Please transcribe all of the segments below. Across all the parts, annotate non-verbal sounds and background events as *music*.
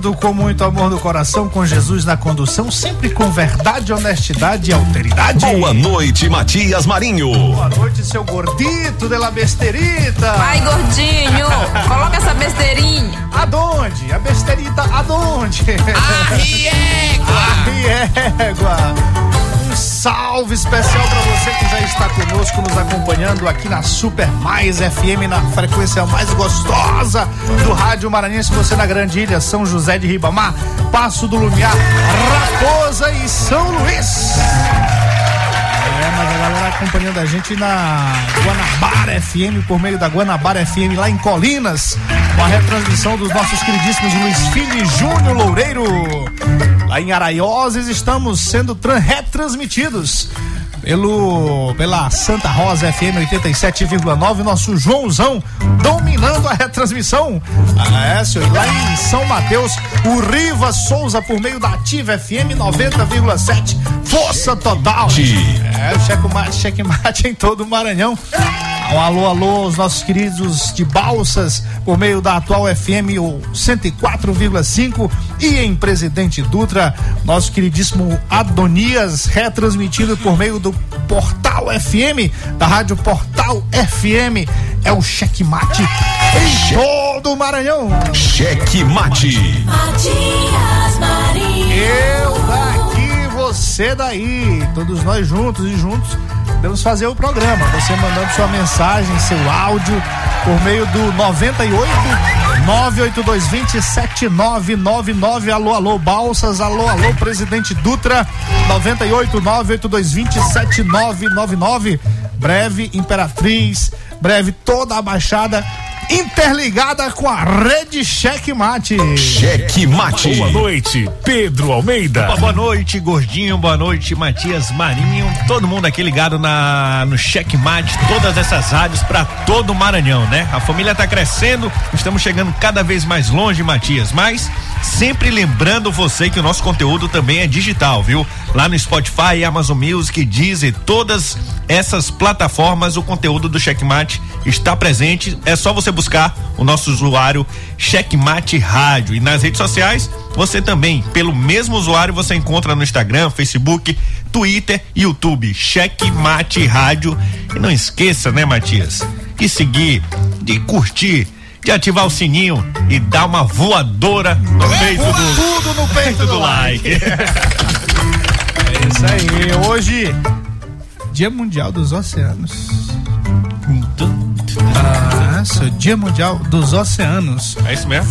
Com muito amor no coração, com Jesus na condução, sempre com verdade, honestidade e alteridade. Boa noite, Matias Marinho. Boa noite, seu gordito de la besterita. Vai, gordinho, *laughs* coloca essa besteirinha. Aonde? A besterita aonde? Arriégua. Arriégua salve especial para você que já está conosco, nos acompanhando aqui na Super Mais FM, na frequência mais gostosa do Rádio Maranhense. Você na Grande Ilha, São José de Ribamar, Passo do Lumiar, Raposa e São Luís. Mas a galera acompanhando a gente na Guanabara FM, por meio da Guanabara FM lá em Colinas, com a retransmissão dos nossos queridíssimos Luiz Filho e Júnior Loureiro. Lá em Araioses estamos sendo retransmitidos pelo pela Santa Rosa FM 87,9, nosso Joãozão dominando a retransmissão. Ah, é, senhor. Lá em São Mateus, o Riva Souza por meio da Ativa FM 90,7. Força total. É, checkmate, checkmate em todo o Maranhão. Um alô, alô aos nossos queridos de Balsas, por meio da atual FM o 104,5 e em Presidente Dutra, nosso queridíssimo Adonias, retransmitido por meio do Portal FM, da Rádio Portal FM. É o Checkmate em todo o Maranhão. Checkmate. Marinho. Eu daqui, você daí, todos nós juntos e juntos podemos fazer o programa. Você mandando sua mensagem, seu áudio, por meio do 98 98220 7999. Alô, alô, Balsas. Alô, alô, presidente Dutra. 98 98220 7999. Breve, Imperatriz. Breve, toda a Baixada interligada com a rede Checkmate. Checkmate. Boa noite, Pedro Almeida. Opa, boa noite, Gordinho. Boa noite, Matias Marinho. Todo mundo aqui ligado na no Checkmate, todas essas rádios para todo o Maranhão, né? A família tá crescendo, estamos chegando cada vez mais longe, Matias, mas sempre lembrando você que o nosso conteúdo também é digital, viu? Lá no Spotify, Amazon Music, Deezer, todas essas plataformas, o conteúdo do Checkmate está presente. É só você buscar o nosso usuário Checkmate Rádio. E nas redes sociais, você também, pelo mesmo usuário, você encontra no Instagram, Facebook, Twitter, YouTube, Checkmate Rádio. E não esqueça, né, Matias, de seguir, de curtir de ativar o sininho e dar uma voadora no peito do tudo no peito *laughs* do like. like. É isso aí. Hoje, Dia Mundial dos Oceanos. Ah, Dia Mundial dos Oceanos. É isso mesmo?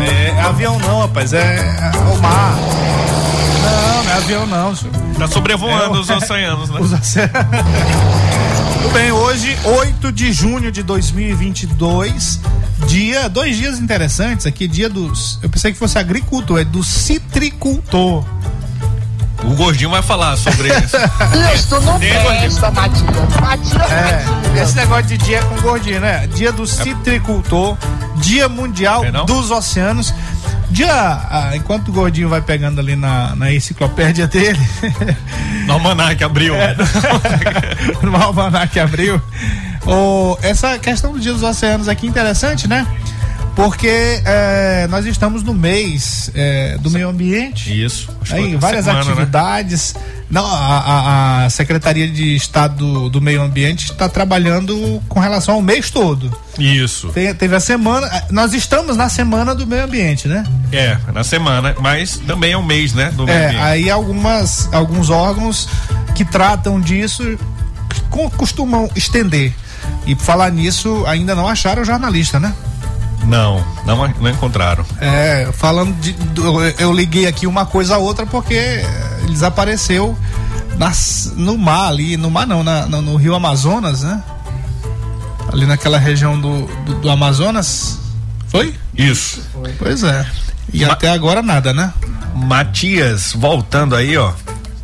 É, avião não, rapaz, é, é o mar. Não, não é avião não, senhor. Tá sobrevoando É, os *laughs* oceanos, né? Os oceanos. Tudo bem, hoje, 8 de junho de 2022, dia, dois dias interessantes aqui, dia dos, eu pensei que fosse agricultor, é do citricultor. O gordinho vai falar sobre *laughs* isso. Isso não presta, Matias. Matias, É, esse negócio de dia é com gordinho, né? Dia do citricultor, dia mundial É dos oceanos. Dia, ah, enquanto o gordinho vai pegando ali na, na enciclopédia dele, No Almanac abriu. É. *laughs* no Almanac abriu, o, essa questão do dia dos oceanos aqui é interessante, né? Porque é, nós estamos no mês é, do meio ambiente. Isso. Aí, várias semana, né? atividades. Não, a, a- a Secretaria de Estado do, do Meio Ambiente está trabalhando com relação ao mês todo. Isso. Te- teve a semana. Nós estamos na semana do meio ambiente, né? É, na semana, mas também é um mês, né? Do meio É, ambiente. aí algumas, alguns órgãos que tratam disso co- costumam estender. E por falar nisso, ainda não acharam o jornalista, né? Não, não, não encontraram. É, falando de. do- eu liguei aqui uma coisa a outra porque ele desapareceu nas, no mar ali, no mar não, na- no, no rio Amazonas, né? Ali naquela região do, do, do Amazonas. Foi? Isso. Pois é. E Ma- até agora nada, né? Matias, voltando aí, ó.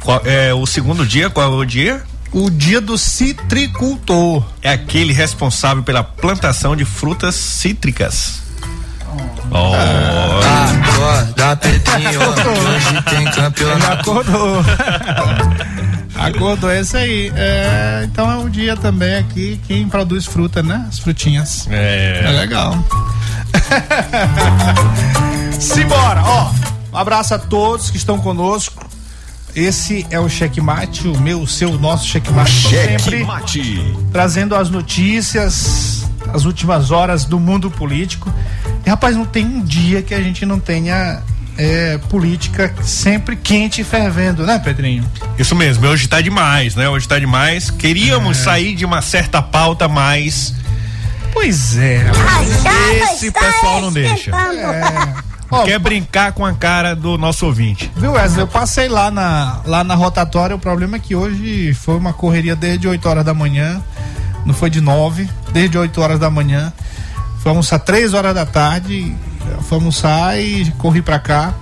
Qual- é o segundo dia, qual é o dia? O dia do citricultor. É aquele responsável pela plantação de frutas cítricas. Oh, Acorda, Pedrinho, hoje tem Ele campeonato. acordou. *laughs* acordou, é isso aí. É, então é um dia também aqui quem produz fruta, né? As frutinhas. É é, legal. *laughs* Simbora, ó. Um abraço a todos que estão conosco. Esse é o Checkmate, o meu, o seu, o nosso Checkmate. Cheque Sempre mate. trazendo as notícias, as últimas horas do mundo político. E rapaz, não tem um dia que a gente não tenha é, política sempre quente e fervendo, né, Pedrinho? isso mesmo, hoje tá demais, né? Hoje tá demais. Queríamos sair de uma certa pauta, mas Pois é. esse pessoal não deixa. Ó, Quer brincar com a cara do nosso ouvinte. Viu, Wesley? Eu passei lá na, lá na rotatória. O problema é que hoje foi uma correria desde 8 horas da manhã. Não foi de 9, desde 8 horas da manhã. Fui almoçar 3 horas da tarde. Fui almoçar e corri pra cá.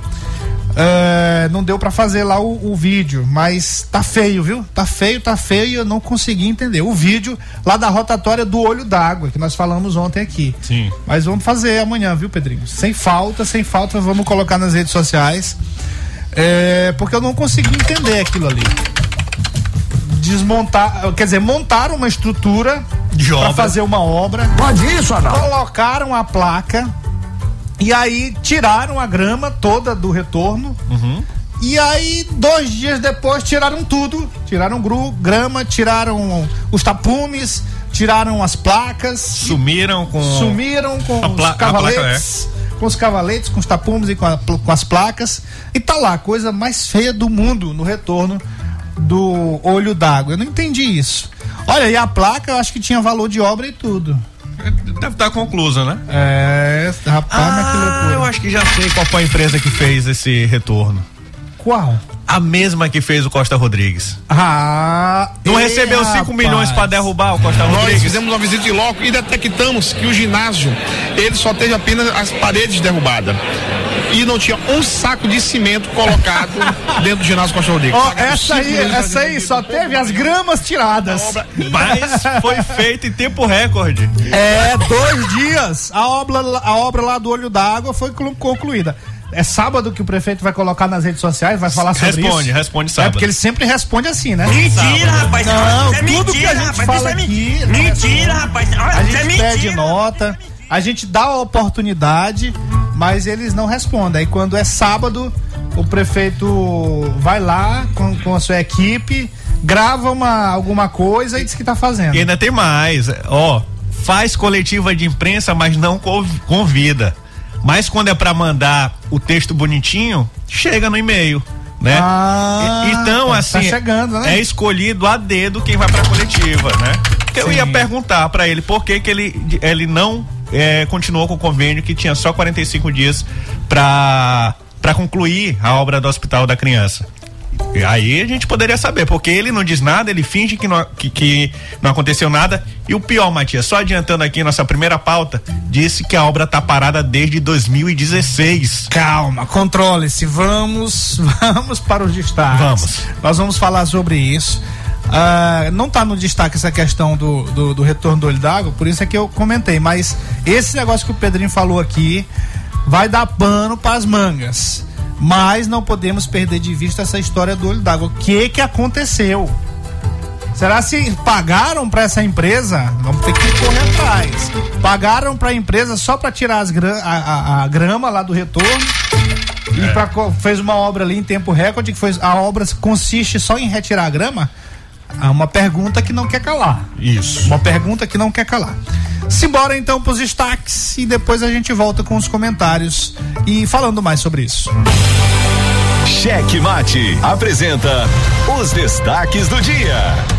É, não deu pra fazer lá o, o vídeo, mas tá feio, viu? Tá feio, tá feio e eu não consegui entender. O vídeo lá da rotatória do olho d'água, que nós falamos ontem aqui. Sim. Mas vamos fazer amanhã, viu, Pedrinho? Sem falta, sem falta, vamos colocar nas redes sociais. É, porque eu não consegui entender aquilo ali. Desmontar, quer dizer, montaram uma estrutura para fazer uma obra. Pode isso não? Colocaram a placa e aí tiraram a grama toda do retorno. Uhum. E aí, dois dias depois, tiraram tudo. Tiraram gru, grama, tiraram os tapumes, tiraram as placas. Sumiram com. Sumiram com os cavaletes. Com os cavaletes, com os tapumes e com, a- com as placas. E tá lá, a coisa mais feia do mundo no retorno do olho d'água. Eu não entendi isso. Olha, e a placa eu acho que tinha valor de obra e tudo. Deve estar conclusa, né? É, rapaz, mas que Ah, loucura. eu acho que já sei qual foi a empresa que fez esse retorno. Qual? A mesma que fez o Costa Rodrigues. Ah, Não e, recebeu 5 rapaz. milhões pra derrubar o Costa Nós Rodrigues? fizemos uma visita em loco e detectamos que o ginásio ele só teve apenas as paredes derrubadas. E não tinha um saco de cimento colocado *laughs* dentro do ginásio Costa Rodrigues. Ó, essa aí, essa aí só teve as gramas tiradas. Mas foi feito em tempo recorde. É, dois dias. A obra, a obra lá do Olho d'Água foi clu- concluída. É sábado que o prefeito vai colocar nas redes sociais, vai falar sobre Responde, isso. responde É sábado. porque ele sempre responde assim, né? Mentira, rapaz. Não, Isso é tudo mentira, que a gente rapaz. fala Isso é aqui, Mentira, rapaz. A Olha, Isso é gente pede mentira. nota, a gente dá a oportunidade, mas eles não respondem. Aí quando é sábado, o prefeito vai lá com, com a sua equipe, grava uma, alguma coisa e diz que tá fazendo. E ainda tem mais. Ó, faz coletiva de imprensa, mas não conv- convida. Mas quando é pra mandar o texto bonitinho, chega no e-mail, né? Ah, então, tá assim, chegando, né? é escolhido a dedo quem vai pra coletiva, né? Eu ia perguntar pra ele por que que ele, ele não é, continuou com o convênio que tinha só 45 dias pra, pra concluir a obra do Hospital da Criança. E aí a gente poderia saber, porque ele não diz nada, ele finge que não, que, que não aconteceu nada. E o pior, Matias, só adiantando aqui nossa primeira pauta, disse que a obra tá parada desde 2016. Calma, controle-se. Vamos, *laughs* vamos para os destaques. Vamos. Nós vamos falar sobre isso. Ah, não está no destaque essa questão do, do, do retorno do olho d'água, por isso é que eu comentei. Mas esse negócio que o Pedrinho falou aqui vai dar pano para as mangas. Mas não podemos perder de vista essa história do olho d'água. O que que aconteceu? Será se pagaram para essa empresa? Vamos ter que correr atrás. Pagaram para a empresa só para tirar as gra a, a, a grama lá do retorno? E pra, fez uma obra ali em tempo recorde que foi a obra consiste só em retirar a grama? É uma pergunta que não quer calar. Isso. Uma pergunta que não quer calar. Simbora então pros destaques e depois a gente volta com os comentários e falando mais sobre isso. Cheque Mate apresenta os destaques do dia.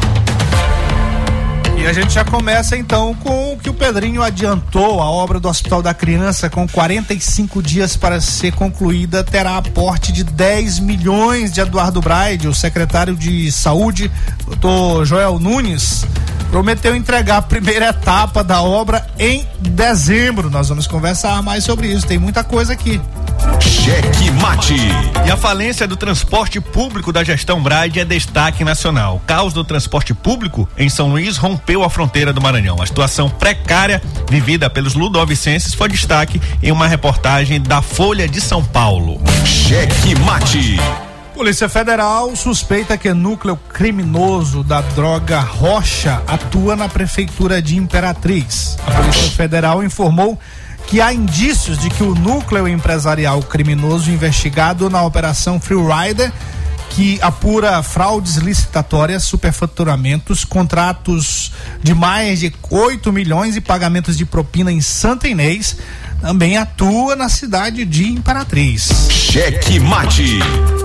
E a gente já começa então com o que o Pedrinho adiantou. A obra do Hospital da Criança, com 45 dias para ser concluída, terá aporte de 10 milhões de Eduardo Braide. O secretário de Saúde, doutor Joel Nunes, prometeu entregar a primeira etapa da obra em dezembro. Nós vamos conversar mais sobre isso. Tem muita coisa aqui. Cheque Mate. E a falência do transporte público da gestão Braide é destaque nacional. O caos do transporte público em São Luís rompeu a fronteira do Maranhão. A situação precária vivida pelos ludovicenses foi destaque em uma reportagem da Folha de São Paulo. Cheque Mate. Polícia Federal suspeita que núcleo criminoso da droga Rocha atua na prefeitura de Imperatriz. A Polícia Federal informou que há indícios de que o núcleo empresarial criminoso investigado na operação Freerider que apura fraudes licitatórias, superfaturamentos, contratos de mais de 8 milhões e pagamentos de propina em Santa Inês, também atua na cidade de Imperatriz. Cheque Mate.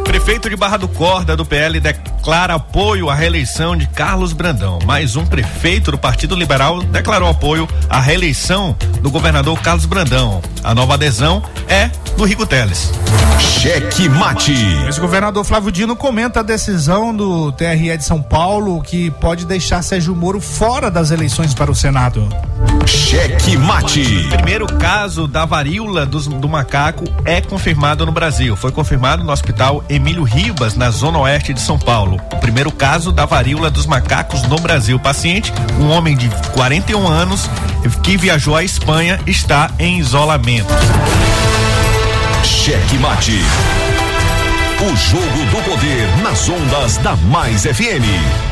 Prefeito de Barra do Corda, do PL, declara apoio à reeleição de Carlos Brandão. Mais um prefeito do Partido Liberal declarou apoio à reeleição do governador Carlos Brandão. A nova adesão é do Rico Teles. Cheque Mate. Esse governador Flávio Dino comenta a decisão do TRE de São Paulo que pode deixar Sérgio Moro fora das eleições para o Senado. Cheque Mate. Primeiro caso da varíola dos- do macaco é confirmado no Brasil. Foi confirmado no Hospital Emílio Ribas, na zona oeste de São Paulo. O primeiro caso da varíola dos macacos no Brasil. O paciente, um homem de 41 anos que viajou à Espanha, está em isolamento. Cheque Mate. O jogo do poder nas ondas da Mais FM.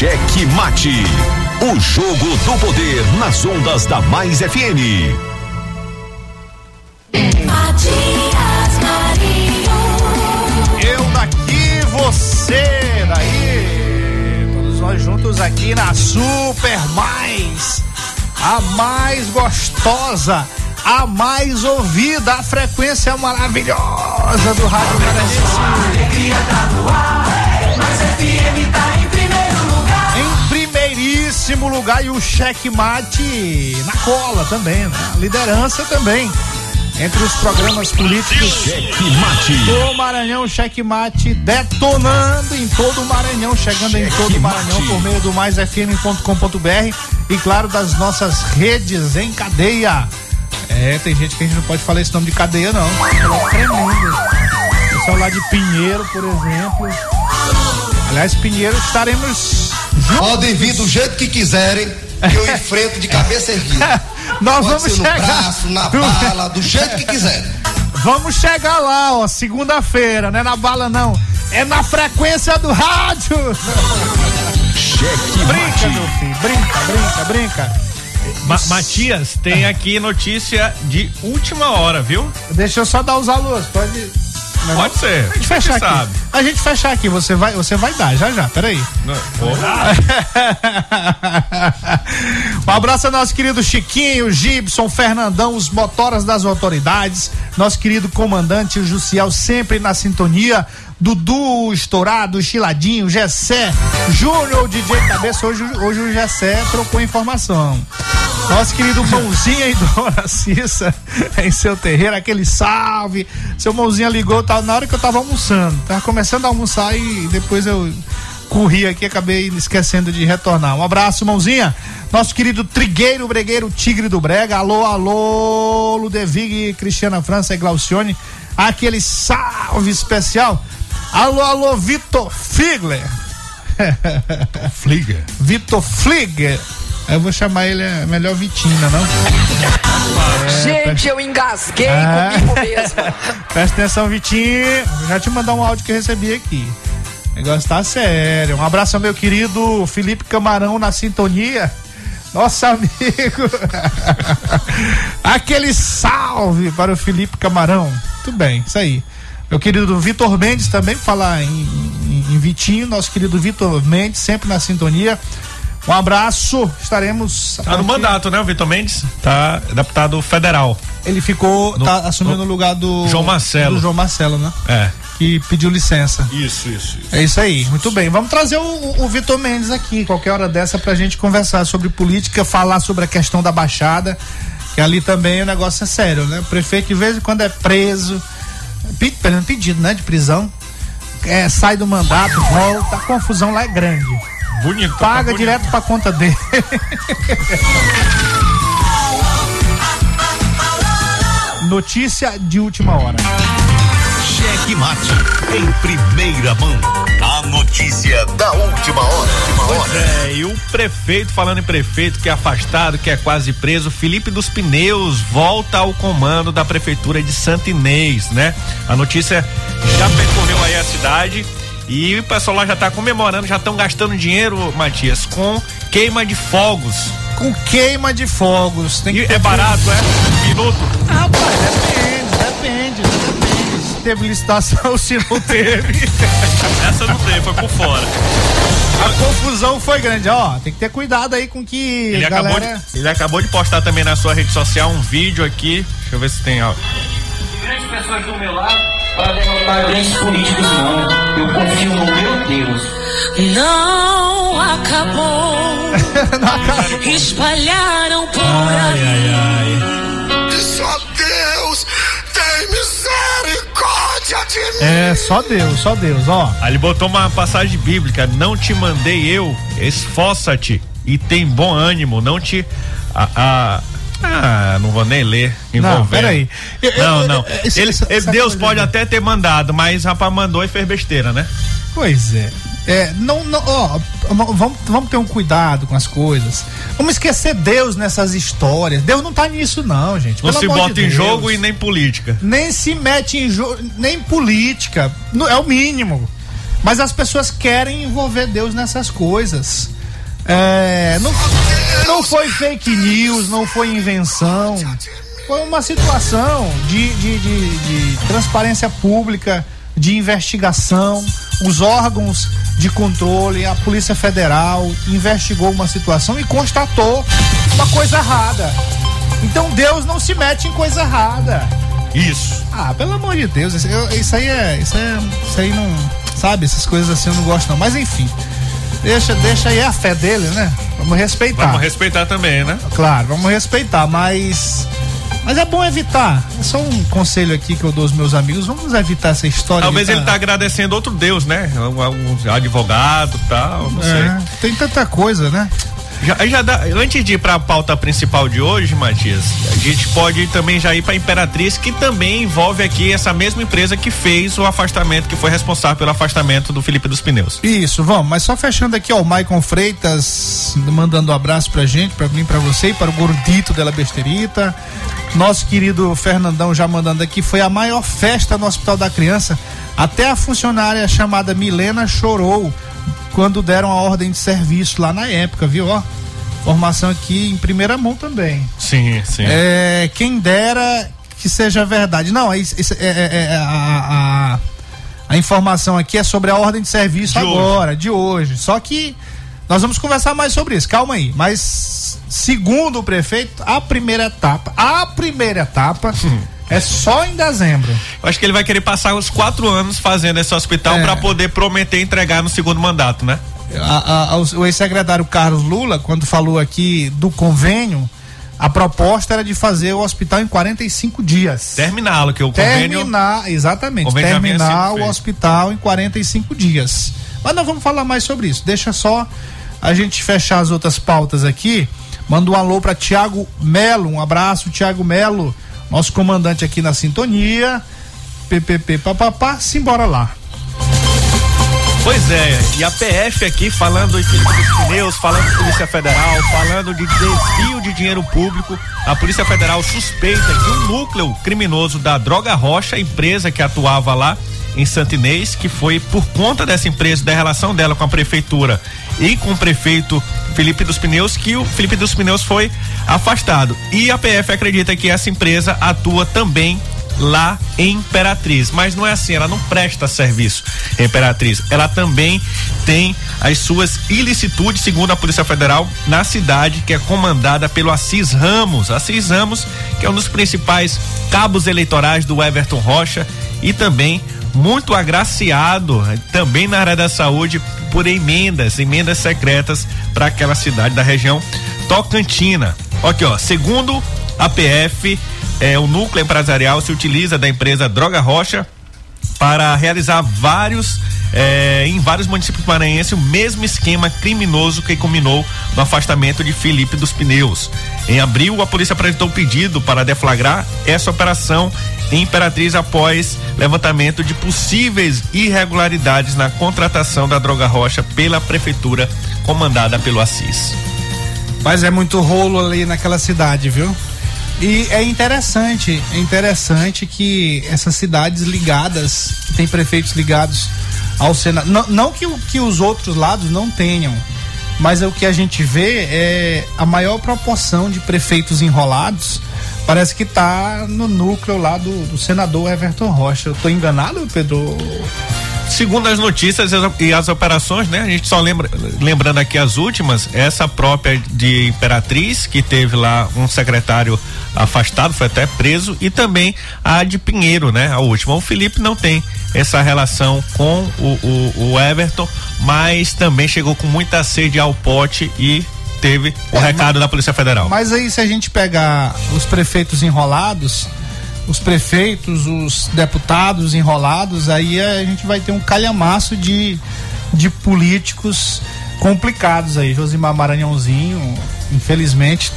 Cheque Mate. O jogo do poder nas ondas da Mais FM. Matias Marinho. Eu daqui, você daí. Todos nós juntos aqui na Super Mais. A mais gostosa, a mais ouvida, a frequência maravilhosa do Rádio Maranhense. Em primeiríssimo lugar e o checkmate na cola também, né? liderança também. entre os programas políticos Cheque Mate. do Maranhão, checkmate detonando em todo o Maranhão, chegando em todo o Maranhão Checkmate. por meio do maisfm.com.br e claro das nossas redes em cadeia. É, tem gente que a gente não pode falar esse nome de cadeia não. É tremendo. Pessoal lá de Pinheiro, por exemplo. Aliás, Pinheiro estaremos juntos. Podem vir do jeito que quiserem, que eu enfrento de cabeça erguida. *laughs* Nós Pode vamos ser no chegar. braço, na bala, do jeito que quiserem. Vamos chegar lá, ó, segunda-feira, não é na bala não, é na frequência do rádio. Cheque Brinca, meu filho, brinca, brinca, brinca. Ma- Matias, tem aqui notícia de última hora, viu? Deixa eu só dar os alôs, pode. Não, Pode ser. A gente fechar aqui. sabe. A gente fechar aqui, você vai, você vai dar, já já, peraí. Não, *laughs* um abraço ao nosso querido Chiquinho, Gibson, Fernandão, os motoras das autoridades, nosso querido comandante o Jussiel sempre na sintonia, Dudu Estourado, Chiladinho, Gessé, Júnior, DJ Cabeça, hoje, hoje o Gessé trocou informação. Nosso querido Mãozinha e Dona Cissa *laughs* em seu terreiro, aquele salve. Seu Mãozinha ligou tá, na hora que eu tava almoçando. Tava começando a almoçar e depois eu corri aqui, acabei esquecendo de retornar. Um abraço, mãozinha. Nosso querido Trigueiro Bregueiro Tigre do Brega. Alô, alô, Ludevig, Cristiana França e Glaucione. Aquele salve especial. Alô, alô, Vitor Figler. *laughs* Fliga. Vitor Fligger. Eu vou chamar ele é melhor Vitina, não? Gente, eu engasguei Ah. comigo mesmo. *laughs* Presta atenção, Vitinho. Vou Já te mandar um áudio que eu recebi aqui. O negócio tá sério. Um abraço ao meu querido Felipe Camarão na sintonia. Nosso amigo. *laughs* Aquele salve para o Felipe Camarão. Tudo bem, isso aí. Meu querido Vitor Mendes também, falar em, em- em Vitinho, nosso querido Vitor Mendes, sempre na sintonia. Um abraço, estaremos. Tá no mandato, né, o Vitor Mendes? Tá deputado federal. Ele ficou, No- tá assumindo o lugar do. João Marcelo. Do João Marcelo, né? É. Que pediu licença. Isso, isso, isso. É isso aí, muito bem. Vamos trazer o, o- o Vitor Mendes aqui, qualquer hora dessa, pra gente conversar sobre política, falar sobre a questão da Baixada, que ali também o negócio é sério, né? O prefeito de vez em quando é preso, pedido, né, de prisão, é, sai do mandato, volta, a confusão lá é grande. Bonito. tá Paga bonito. direto pra conta dele. *laughs* Notícia de última hora. Cheque Mate. Em primeira mão. A notícia da última hora. Última Pois hora. é, e o prefeito, falando em prefeito que é afastado, que é quase preso, Felipe dos Pneus volta ao comando da prefeitura de Santa Inês, né? A notícia já percorreu aí a cidade e o pessoal lá já tá comemorando, já estão gastando dinheiro, Matias, com queima de fogos. Com queima de fogos. Tem que E ter é barato, é? Minuto. Ah, pai, teve licitação, *laughs* se não teve. Essa não teve, foi por fora. A confusão foi grande, ó. Tem que ter cuidado aí com que Ele, a acabou galera. de, ele acabou de postar também na sua rede social um vídeo aqui. Deixa eu ver se tem áudio. grandes pessoas do meu lado para derrotar grandes políticos, não. Eu confio no meu Deus. Não acabou. *laughs* Espalharam por aí. Só É, só Deus, só Deus, ó. Aí ele botou uma passagem bíblica: Não te mandei eu, esforça-te e tem bom ânimo, não te. a- a- ah, não vou nem ler. Não, peraí. Eu- Não, eu- não. Ele, Deus pode até ter mandado, mas rapaz mandou e fez besteira, né? Pois é. É, não, não, ó, vamos, vamos ter um cuidado com as coisas. Vamos esquecer Deus nessas histórias. Deus não tá nisso, não, gente. Não Pelo se bota de em jogo e nem política. nem se mete em jogo, nem política. É o mínimo. Mas as pessoas querem envolver Deus nessas coisas. É, não, não foi fake news, não foi invenção. Foi uma situação de, de, de, de transparência pública, de investigação. Os órgãos de controle, a Polícia Federal investigou uma situação e constatou uma coisa errada. Então Deus não se mete em coisa errada. Isso. Ah, pelo amor de Deus, isso, eu- isso aí é. Isso, é, isso aí não. Sabe, essas coisas assim eu não gosto não. Mas enfim. Deixa, deixa aí a fé dele, né? Vamos respeitar. Vamos respeitar também, né? Claro, vamos respeitar, mas. Mas é bom evitar. É só um conselho aqui que eu dou aos meus amigos. Vamos evitar essa história. Talvez ele tá agradecendo outro Deus, né? Um, um advogado tal, não É, sei. tem tanta coisa, né? Já, já dá- antes de ir para a pauta principal de hoje, Matias, a gente pode também já ir para Imperatriz, que também envolve aqui essa mesma empresa que fez o afastamento, que foi responsável pelo afastamento do Felipe dos Pneus. Isso, vamos. Mas só fechando aqui, ó, o Maicon Freitas mandando um abraço pra gente, pra mim, pra você e para o gordito dela besterita. Nosso querido Fernandão já mandando aqui, foi a maior festa no Hospital da Criança. Até a funcionária chamada Milena chorou quando deram a ordem de serviço lá na época, viu? Ó, formação aqui em primeira mão também. Sim, sim. É, quem dera que seja verdade. Não, é, isso- isso- é- é- é a, a- a informação aqui é sobre a ordem de serviço De agora, de hoje. Só que nós vamos conversar mais sobre isso, calma aí. Mas, segundo o prefeito, a primeira etapa, a primeira etapa é só em dezembro. Eu acho que ele vai querer passar os quatro anos fazendo esse hospital É. para poder prometer entregar no segundo mandato, né? A- a- o o ex-secretário Carlos Lula, quando falou aqui do convênio, a proposta era de fazer o hospital em 45 dias. Terminá-lo, que o convênio. Terminar, exatamente, convênio terminar o hospital em 45 dias. Mas nós vamos falar mais sobre isso. Deixa só a gente fechar as outras pautas aqui. Manda um alô para Tiago Melo, um abraço, Tiago Melo, nosso comandante aqui na sintonia. PPP papapá, simbora lá. Pois é, e a PF aqui falando de Felipe dos Pneus, falando de Polícia Federal, falando de desvio de dinheiro público. A Polícia Federal suspeita que o núcleo criminoso da Droga Rocha, empresa que atuava lá em Santinês, que foi por conta dessa empresa, da relação dela com a prefeitura e com o prefeito Felipe dos Pneus, que o Felipe dos Pneus foi afastado. E a PF acredita que essa empresa atua também lá em Imperatriz. Mas não é assim, ela não presta serviço em Imperatriz. Ela também tem as suas ilicitudes, segundo a Polícia Federal, na cidade, que é comandada pelo Assis Ramos. Assis Ramos, que é um dos principais cabos eleitorais do Everton Rocha e também muito agraciado também na área da saúde por emendas, emendas secretas para aquela cidade da região Tocantina. Aqui, ó, segundo a PF, é, o núcleo empresarial se utiliza da empresa Droga Rocha para realizar vários eh, em vários municípios maranhenses o mesmo esquema criminoso que culminou no afastamento de Felipe dos Pneus. Em abril, a polícia apresentou um pedido para deflagrar essa operação Imperatriz após levantamento de possíveis irregularidades na contratação da Droga Rocha pela prefeitura comandada pelo Assis. Mas é muito rolo ali naquela cidade, viu? E é interessante, é interessante que essas cidades ligadas, que tem prefeitos ligados ao Senado, não, não que, que os outros lados não tenham, mas é o que a gente vê é a maior proporção de prefeitos enrolados, parece que tá no núcleo lá do, do senador Everton Rocha. Eu tô enganado, Pedro? Segundo as notícias e as operações, né? A gente só lembra, lembrando aqui as últimas, essa própria de Imperatriz, que teve lá um secretário afastado, foi até preso, e também a de Pinheiro, né? A última. O Felipe não tem essa relação com o, o, o Everton, mas também chegou com muita sede ao pote e teve o recado da Polícia Federal. Mas aí, se a gente pegar os prefeitos enrolados, os prefeitos, os deputados enrolados, aí a gente vai ter um calhamaço de, de políticos complicados aí. Josimar Maranhãozinho, infelizmente,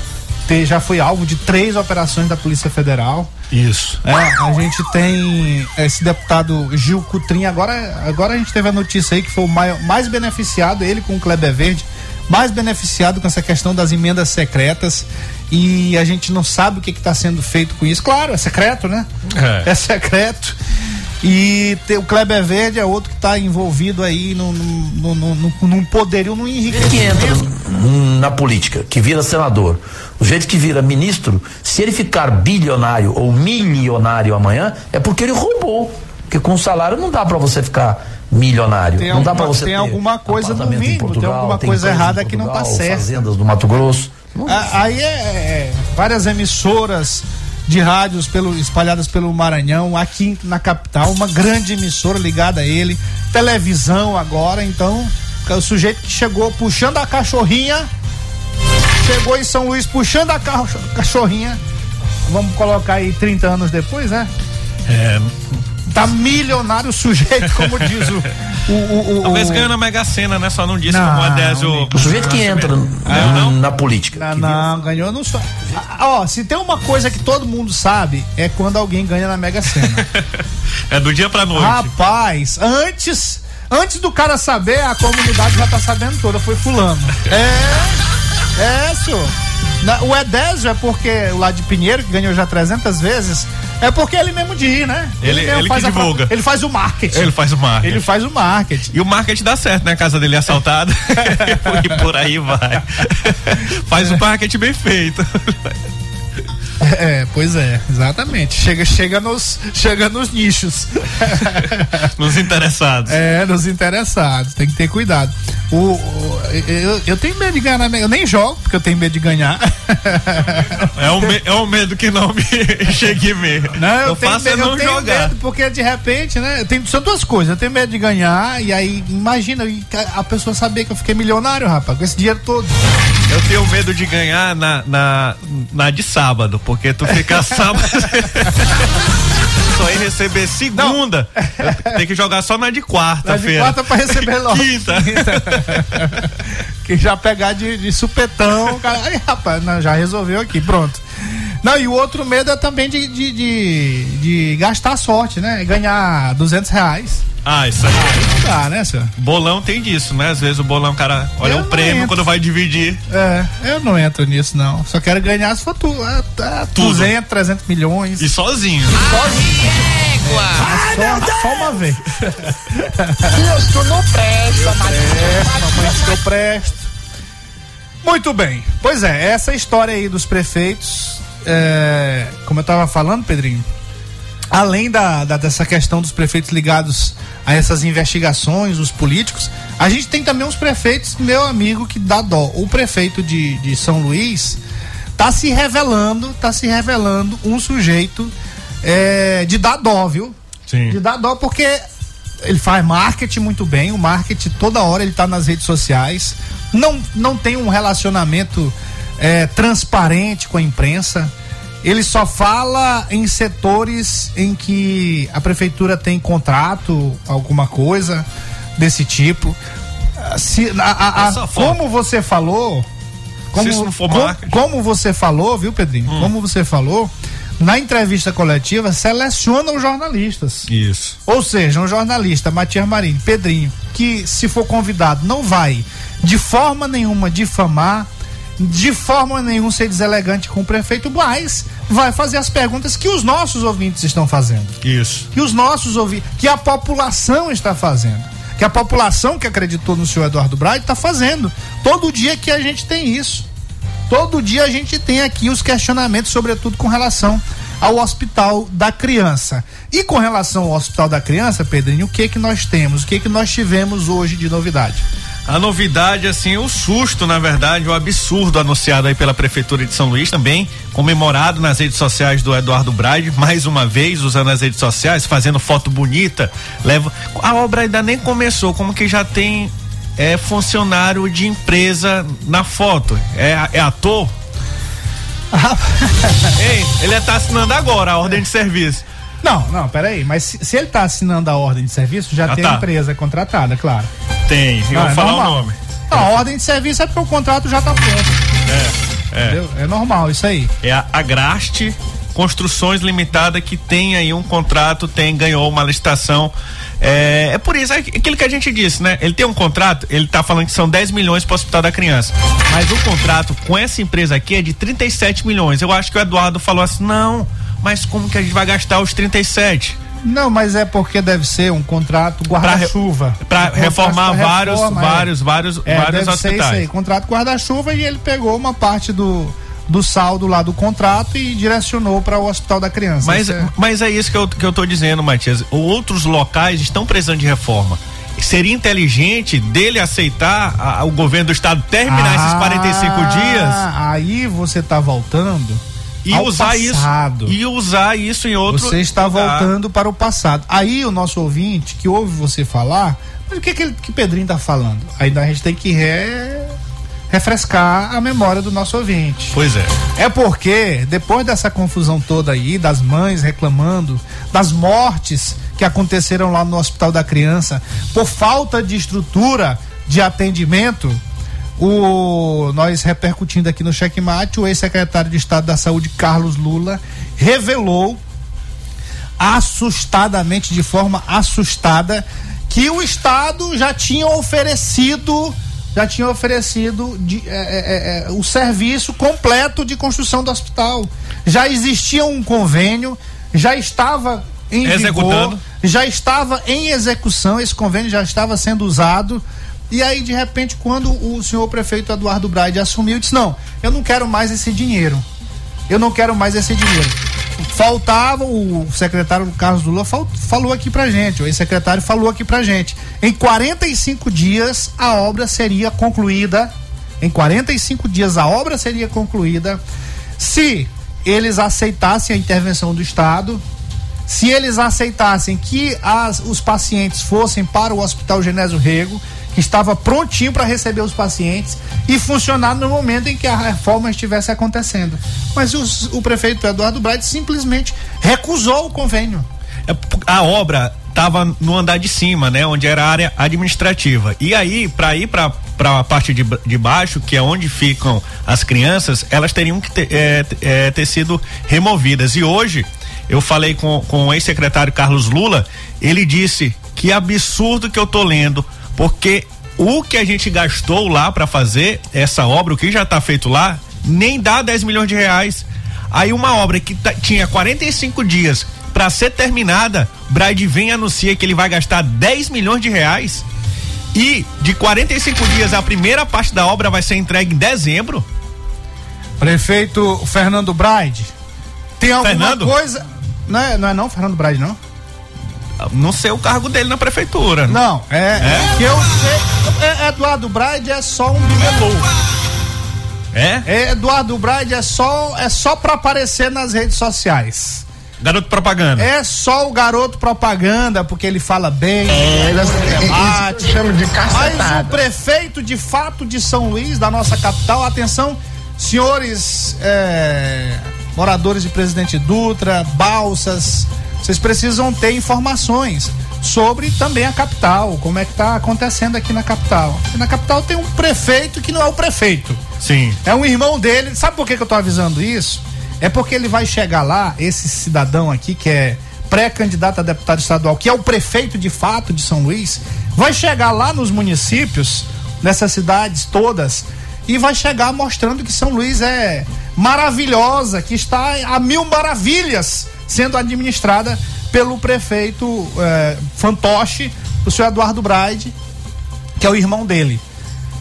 te- já foi alvo de três operações da Polícia Federal. Isso. É, a gente tem esse deputado Gil Cutrim, agora, agora a gente teve a notícia aí que foi o mai- mais beneficiado, ele com o Kleber Verde, mais beneficiado com essa questão das emendas secretas e a gente não sabe o que está sendo feito com isso. Claro, é secreto, né? É. É secreto. E te- o Kleber Verde é outro que está envolvido aí num, num, num, num, poderio, num que enriquecimento. entra na política, que vira senador, o jeito que vira ministro, se ele ficar bilionário ou milionário amanhã, é porque ele roubou. Porque com salário não dá para você ficar milionário. Tem não dá para alguma- você tem ter alguma coisa no mínimo, tem Portugal, alguma coisa empresas errada em que não tá Portugal, certa. Fazendas do Mato Grosso. A- Aí é, é, várias emissoras de rádios pelo, espalhadas pelo Maranhão, aqui na capital, uma grande emissora ligada a ele, televisão agora, então o sujeito que chegou puxando a cachorrinha, chegou em São Luís puxando a ca- cachorrinha, vamos colocar aí 30 anos depois, né? É, Tá milionário sujeito, como diz o. o, o, o talvez o- ganhou na Mega Sena, né? Só não disse Não, como o Adésio. O sujeito que entra na, não? na política. Não, não, ganhou não só. Ah, Ó, se tem uma coisa que todo mundo sabe, é quando alguém ganha na Mega Sena. *laughs* É do dia pra noite. Rapaz, antes. Antes do cara saber, a comunidade já tá sabendo toda, foi fulano. É, é, senhor. Na- o Edésio é porque, o lá de Pinheiro, que ganhou já 300 vezes, é porque ele mesmo diz, né? Ele- ele a pro- divulga. Ele faz o marketing. Ele faz o marketing. Ele faz o marketing. E o marketing dá certo, né? A casa dele é assaltada. *laughs* *laughs* e por aí vai. *laughs* Faz o marketing bem feito. É, pois é, exatamente. Chega, chega, nos, chega nos nichos. *laughs* Nos interessados. É, nos interessados, tem que ter cuidado. O, eu, eu tenho medo de ganhar. Eu nem jogo, porque eu tenho medo de ganhar. É o, me- é o medo que não me *laughs* chegue ver. Não, eu, eu tenho, faço é medo, não eu tenho jogar. medo, porque de repente, né? Eu tenho, são duas coisas. Eu tenho medo de ganhar, e aí, imagina, a pessoa saber que eu fiquei milionário, rapaz, com esse dinheiro todo. Eu tenho medo de ganhar na, na, na de sábado, porque tu fica sábado. *laughs* só ia receber segunda. Tenho que jogar só na de Na de quarta-feira. quarta pra receber logo. Quinta. *laughs* que já pegar de, de supetão, cara. Aí, rapaz, não, já resolveu aqui, pronto. Não, e o outro medo é também de, de, de, de gastar a sorte, né? Ganhar 200 reais. Ah, isso aí. Não dá, né, senhor? Bolão tem disso, né? Às vezes o bolão, o cara olha Eu o prêmio entro. quando vai dividir. É, eu não entro nisso, não. Só quero ganhar se for tu, é, é, 200, 300 milhões. E sozinho. Só, só uma vez. Deus, tu não presta, mas. É, mamãe diz que eu presto. Muito bem. Pois é, essa história aí dos prefeitos, é, como eu tava falando, Pedrinho, além da, da- dessa questão dos prefeitos ligados a essas investigações, os políticos, a gente tem também uns prefeitos, meu amigo, que dá dó. O prefeito de, de São Luís tá se revelando, tá se revelando um sujeito é, de dar dó, viu? Sim. De dar dó porque ele faz marketing muito bem, o marketing toda hora ele tá nas redes sociais, não, não tem um relacionamento é, transparente com a imprensa. Ele só fala em setores em que a prefeitura tem contrato, alguma coisa desse tipo. Ah, Se, a- a- a- como você falou, como, como- você falou, viu, Pedrinho? Hum. Como você falou, na entrevista coletiva seleciona os jornalistas. Isso. Ou seja, um jornalista, Matias Marinho, Pedrinho, que se for convidado não vai de forma nenhuma difamar, de forma nenhuma ser deselegante com o prefeito, mas vai fazer as perguntas que os nossos ouvintes estão fazendo. Isso. Que os nossos ouvintes, que a população está fazendo. Que a população que acreditou no senhor Eduardo Braga está fazendo. Todo dia que a gente tem isso. Todo dia a gente tem aqui os questionamentos, sobretudo com relação ao Hospital da Criança. E com relação ao Hospital da Criança, Pedrinho, o que que nós temos? O que que nós tivemos hoje de novidade? A novidade, assim, o susto, na verdade, o absurdo anunciado aí pela Prefeitura de São Luís também, comemorado nas redes sociais do Eduardo Braide, mais uma vez usando as redes sociais, fazendo foto bonita, leva. A obra ainda nem começou, como que já tem é, funcionário de empresa na foto? É, é ator? *laughs* Ei, ele tá assinando agora a ordem de serviço. Não, não, peraí, mas se, se ele está assinando a ordem de serviço, já Ah, tem tá. a empresa contratada, claro. Tem, eu Não, vou é falar normal. o nome. Não, a ordem de serviço é porque o contrato já está pronto. É, é. Entendeu? É normal isso aí. É a Agraste Construções Limitada que tem aí um contrato, tem ganhou uma licitação. É, é por isso, é aquilo que a gente disse, né? Ele tem um contrato, ele tá falando que são 10 milhões para o Hospital da Criança. Mas o contrato com essa empresa aqui é de 37 milhões. Eu acho que o Eduardo falou assim: "Não, mas como que a gente vai gastar os 37?" Não, mas é porque deve ser um contrato guarda-chuva. Um contrato reformar pra vários, reforma, é. vários, vários, É, vários deve ser isso aí, hospitais. contrato guarda-chuva e ele pegou uma parte do, do saldo lá do contrato e direcionou para o Hospital da Criança. Mas, é- mas é isso que eu, que eu tô dizendo, Matias. Outros locais estão precisando de reforma. Seria inteligente dele aceitar a- o governo do estado terminar esses 45 dias Ah, Aí você tá voltando e ao usar passado. isso e usar isso em outro Você está lugar. voltando para o passado. Aí o nosso ouvinte que ouve você falar, mas o que que, ele, que Pedrinho tá falando? Aí a gente tem que re- refrescar a memória do nosso ouvinte. Pois é. É porque, depois dessa confusão toda aí, das mães reclamando, das mortes que aconteceram lá no Hospital da Criança, por falta de estrutura de atendimento, o nós repercutindo aqui no checkmate, o ex-secretário de Estado da Saúde, Carlos Lula, revelou assustadamente, de forma assustada, que o Estado já tinha oferecido já tinha oferecido de, é, é, é, o serviço completo de construção do hospital. Já existia um convênio, já estava em vigor, já estava em execução, esse convênio já estava sendo usado. E aí, de repente, quando o senhor prefeito Eduardo Braide assumiu, disse: Não, eu não quero mais esse dinheiro. Eu não quero mais esse dinheiro. Faltava, o secretário Carlos Lula fal, falou aqui pra gente, o ex-secretário falou aqui pra gente. Em 45 dias a obra seria concluída. Em 45 dias a obra seria concluída se eles aceitassem a intervenção do Estado, se eles aceitassem que as, os pacientes fossem para o Hospital Genésio Rego, que estava prontinho para receber os pacientes e funcionar no momento em que a reforma estivesse acontecendo. Mas os, o prefeito Eduardo Braide simplesmente recusou o convênio. A obra estava no andar de cima, né, onde era a área administrativa. E aí, para ir para para a parte de, de baixo, que é onde ficam as crianças, elas teriam que ter, é, é, ter sido removidas. E hoje eu falei com, com o ex-secretário Carlos Lula, ele disse que absurdo que eu tô lendo porque o que a gente gastou lá para fazer essa obra, o que já está feito lá, nem dá 10 milhões de reais. Aí uma obra que tinha 45 dias para ser terminada, e anuncia que ele vai gastar 10 milhões de reais. E de 45 dias a primeira parte da obra vai ser entregue em dezembro. Prefeito Fernando Bride, tem alguma Fernando? coisa. Não é, não é não, Fernando Bride, não? Não sei o cargo dele na prefeitura. Não, é, é? que eu sei. É, Eduardo Braide é só um bibelô. É? é? Eduardo Braide é só é só para aparecer nas redes sociais. Garoto propaganda. É só o garoto propaganda, porque ele fala bem, É, ele é debate. chama de Mas cacetada. o prefeito de fato de São Luís, da nossa capital, atenção, senhores é, moradores de Presidente Dutra, Balsas, vocês precisam ter informações sobre também a capital, como é que tá acontecendo aqui na capital. E na capital tem um prefeito que não é o prefeito. Sim. É um irmão dele. Sabe por que, que eu tô avisando isso? É porque ele vai chegar lá, esse cidadão aqui, que é pré-candidato a deputado estadual, que é o prefeito de fato de São Luís, vai chegar lá nos municípios, nessas cidades todas, e vai chegar mostrando que São Luís é maravilhosa, que está a mil maravilhas sendo administrada pelo prefeito eh, fantoche, o senhor Eduardo Braide, que é o irmão dele.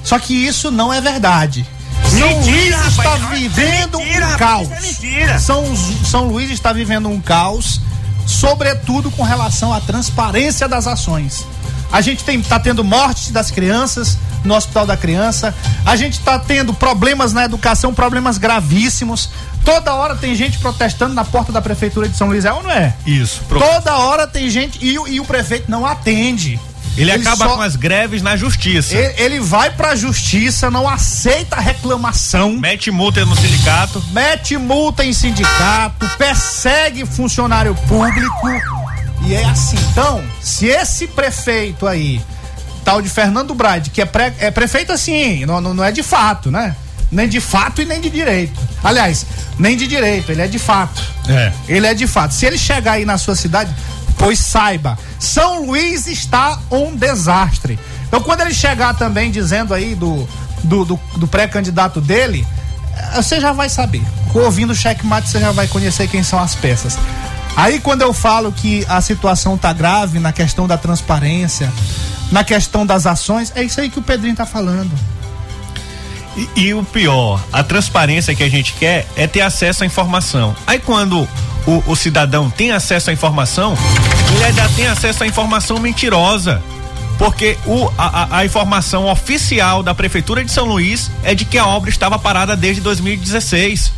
Só que isso não é verdade. São Mentira, Luís está rapaz, vivendo mentira, um caos. é. São, São Luís está vivendo um caos, sobretudo com relação à transparência das ações. A gente tem, tá tendo mortes das crianças no Hospital da Criança. A gente está tendo problemas na educação, problemas gravíssimos. Toda hora tem gente protestando na porta da prefeitura de São Luís, é ou não é? Isso. Pro... Toda hora tem gente e, o- e o prefeito não atende. Ele, acaba só- com as greves na justiça. ele, ele vai pra justiça, não aceita reclamação. Mete multa no sindicato. Mete multa em sindicato, persegue funcionário público. E é assim. Então, se esse prefeito aí, tal de Fernando Brade, que é, pré- é prefeito assim, não, não, não é de fato, né? Nem de fato e nem de direito. Aliás, nem de direito, ele é de fato. É. Ele é de fato. Se ele chegar aí na sua cidade, pois saiba, São Luís está um desastre. Então, quando ele chegar também dizendo aí do, do, do, do pré-candidato dele, eh, você já vai saber. Ouvindo o checkmate, você já vai conhecer quem são as peças. Aí, quando eu falo que a situação tá grave na questão da transparência, na questão das ações, é isso aí que o Pedrinho tá falando. E, e o pior, a transparência que a gente quer é ter acesso à informação. Aí quando o, o cidadão tem acesso à informação, ele ainda tem acesso à informação mentirosa. Porque o, a, a- informação oficial da Prefeitura de São Luís é de que a obra estava parada desde 2016.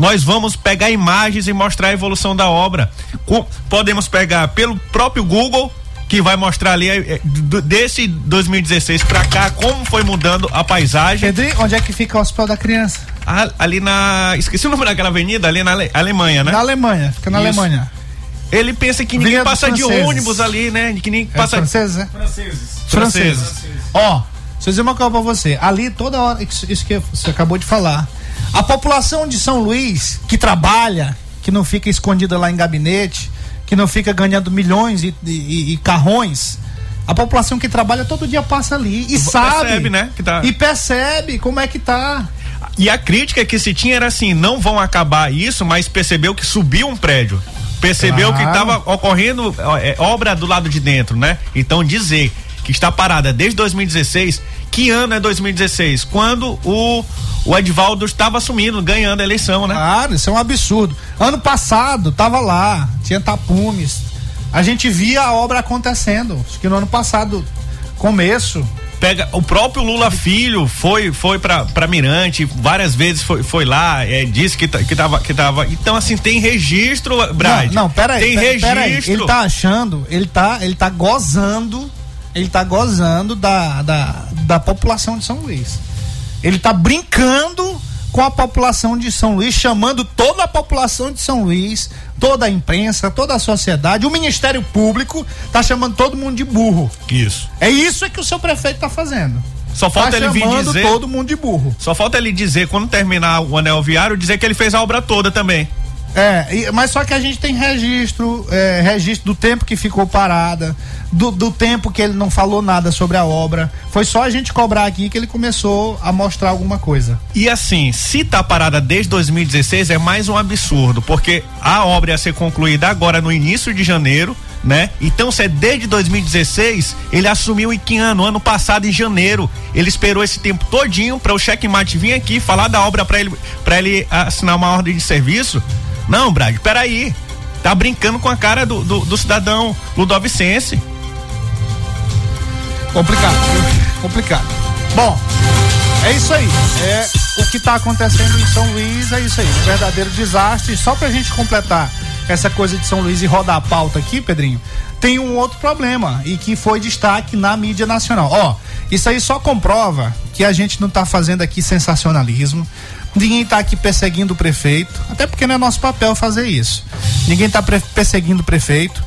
Nós vamos pegar imagens e mostrar a evolução da obra. Co- podemos pegar pelo próprio Google que vai mostrar ali do- desse 2016 pra cá como foi mudando a paisagem. Pedrinho, onde é que fica o Hospital da Criança? Ah, ali na. Esqueci o nome daquela avenida, ali na Ale- Alemanha, né? Na Alemanha, fica na Isso. Alemanha. Ele pensa que ninguém Vinha passa de franceses. ônibus ali, né? Que nem É passa. franceses, é? Franceses. Ó, deixa eu dizer uma coisa pra você. Ali, toda hora, isso que você acabou de falar. A população de São Luís, que trabalha, que não fica escondida lá em gabinete, que não fica ganhando milhões e, e- e carrões, a população que trabalha todo dia passa ali e sabe. Percebe, né? Que tá... E percebe como é que tá. E a crítica que se tinha era assim: não vão acabar isso, mas percebeu que subiu um prédio. Percebeu que Claro. estava ocorrendo é, obra do lado de dentro, né? Então dizer que está parada desde 2016, que ano é 2016? Quando o, o Edvaldo estava assumindo, ganhando a eleição, né? Claro, isso é um absurdo. Ano passado, tava lá, tinha tapumes. A gente via a obra acontecendo. Acho que no ano passado, começo. Pega o próprio Lula filho foi foi para Mirante várias vezes foi, foi lá é, disse que que tava que tava então assim tem registro Brad Não, não, pera aí. tem pe- pera aí. registro Ele tá achando, ele tá, ele tá gozando, ele tá gozando da, da, da população de São Luís. Ele tá brincando com a população de São Luís, chamando toda a população de São Luís, toda a imprensa, toda a sociedade, o Ministério Público tá chamando todo mundo de burro. isso É isso que o seu prefeito tá fazendo. Só falta tá ele vir dizer- todo mundo de burro. Só falta ele dizer, quando terminar o anel viário, dizer que ele fez a obra toda também. É, mas só que a gente tem registro, é, registro do tempo que ficou parada, do, do tempo que ele não falou nada sobre a obra. Foi só a gente cobrar aqui que ele começou a mostrar alguma coisa. E assim, se tá parada desde 2016, é mais um absurdo, porque a obra ia ser concluída agora no início de janeiro, né? Então, se é desde 2016, ele assumiu em que ano? Ano passado, em janeiro. Ele esperou esse tempo todinho para o checkmate vir aqui falar da obra para ele, para ele assinar uma ordem de serviço. Não, Brad, peraí. Tá brincando com a cara do, do, do cidadão Ludovicense. Complicado, complicado. Bom, é isso aí. É o que está acontecendo em São Luís, é isso aí. Um verdadeiro desastre. Só pra gente completar essa coisa de São Luís e rodar a pauta aqui, Pedrinho, tem um outro problema e que foi destaque na mídia nacional. Ó, isso aí só comprova que a gente não tá fazendo aqui sensacionalismo. Ninguém tá aqui perseguindo o prefeito, até porque não é nosso papel fazer isso. Ninguém tá pre- perseguindo o prefeito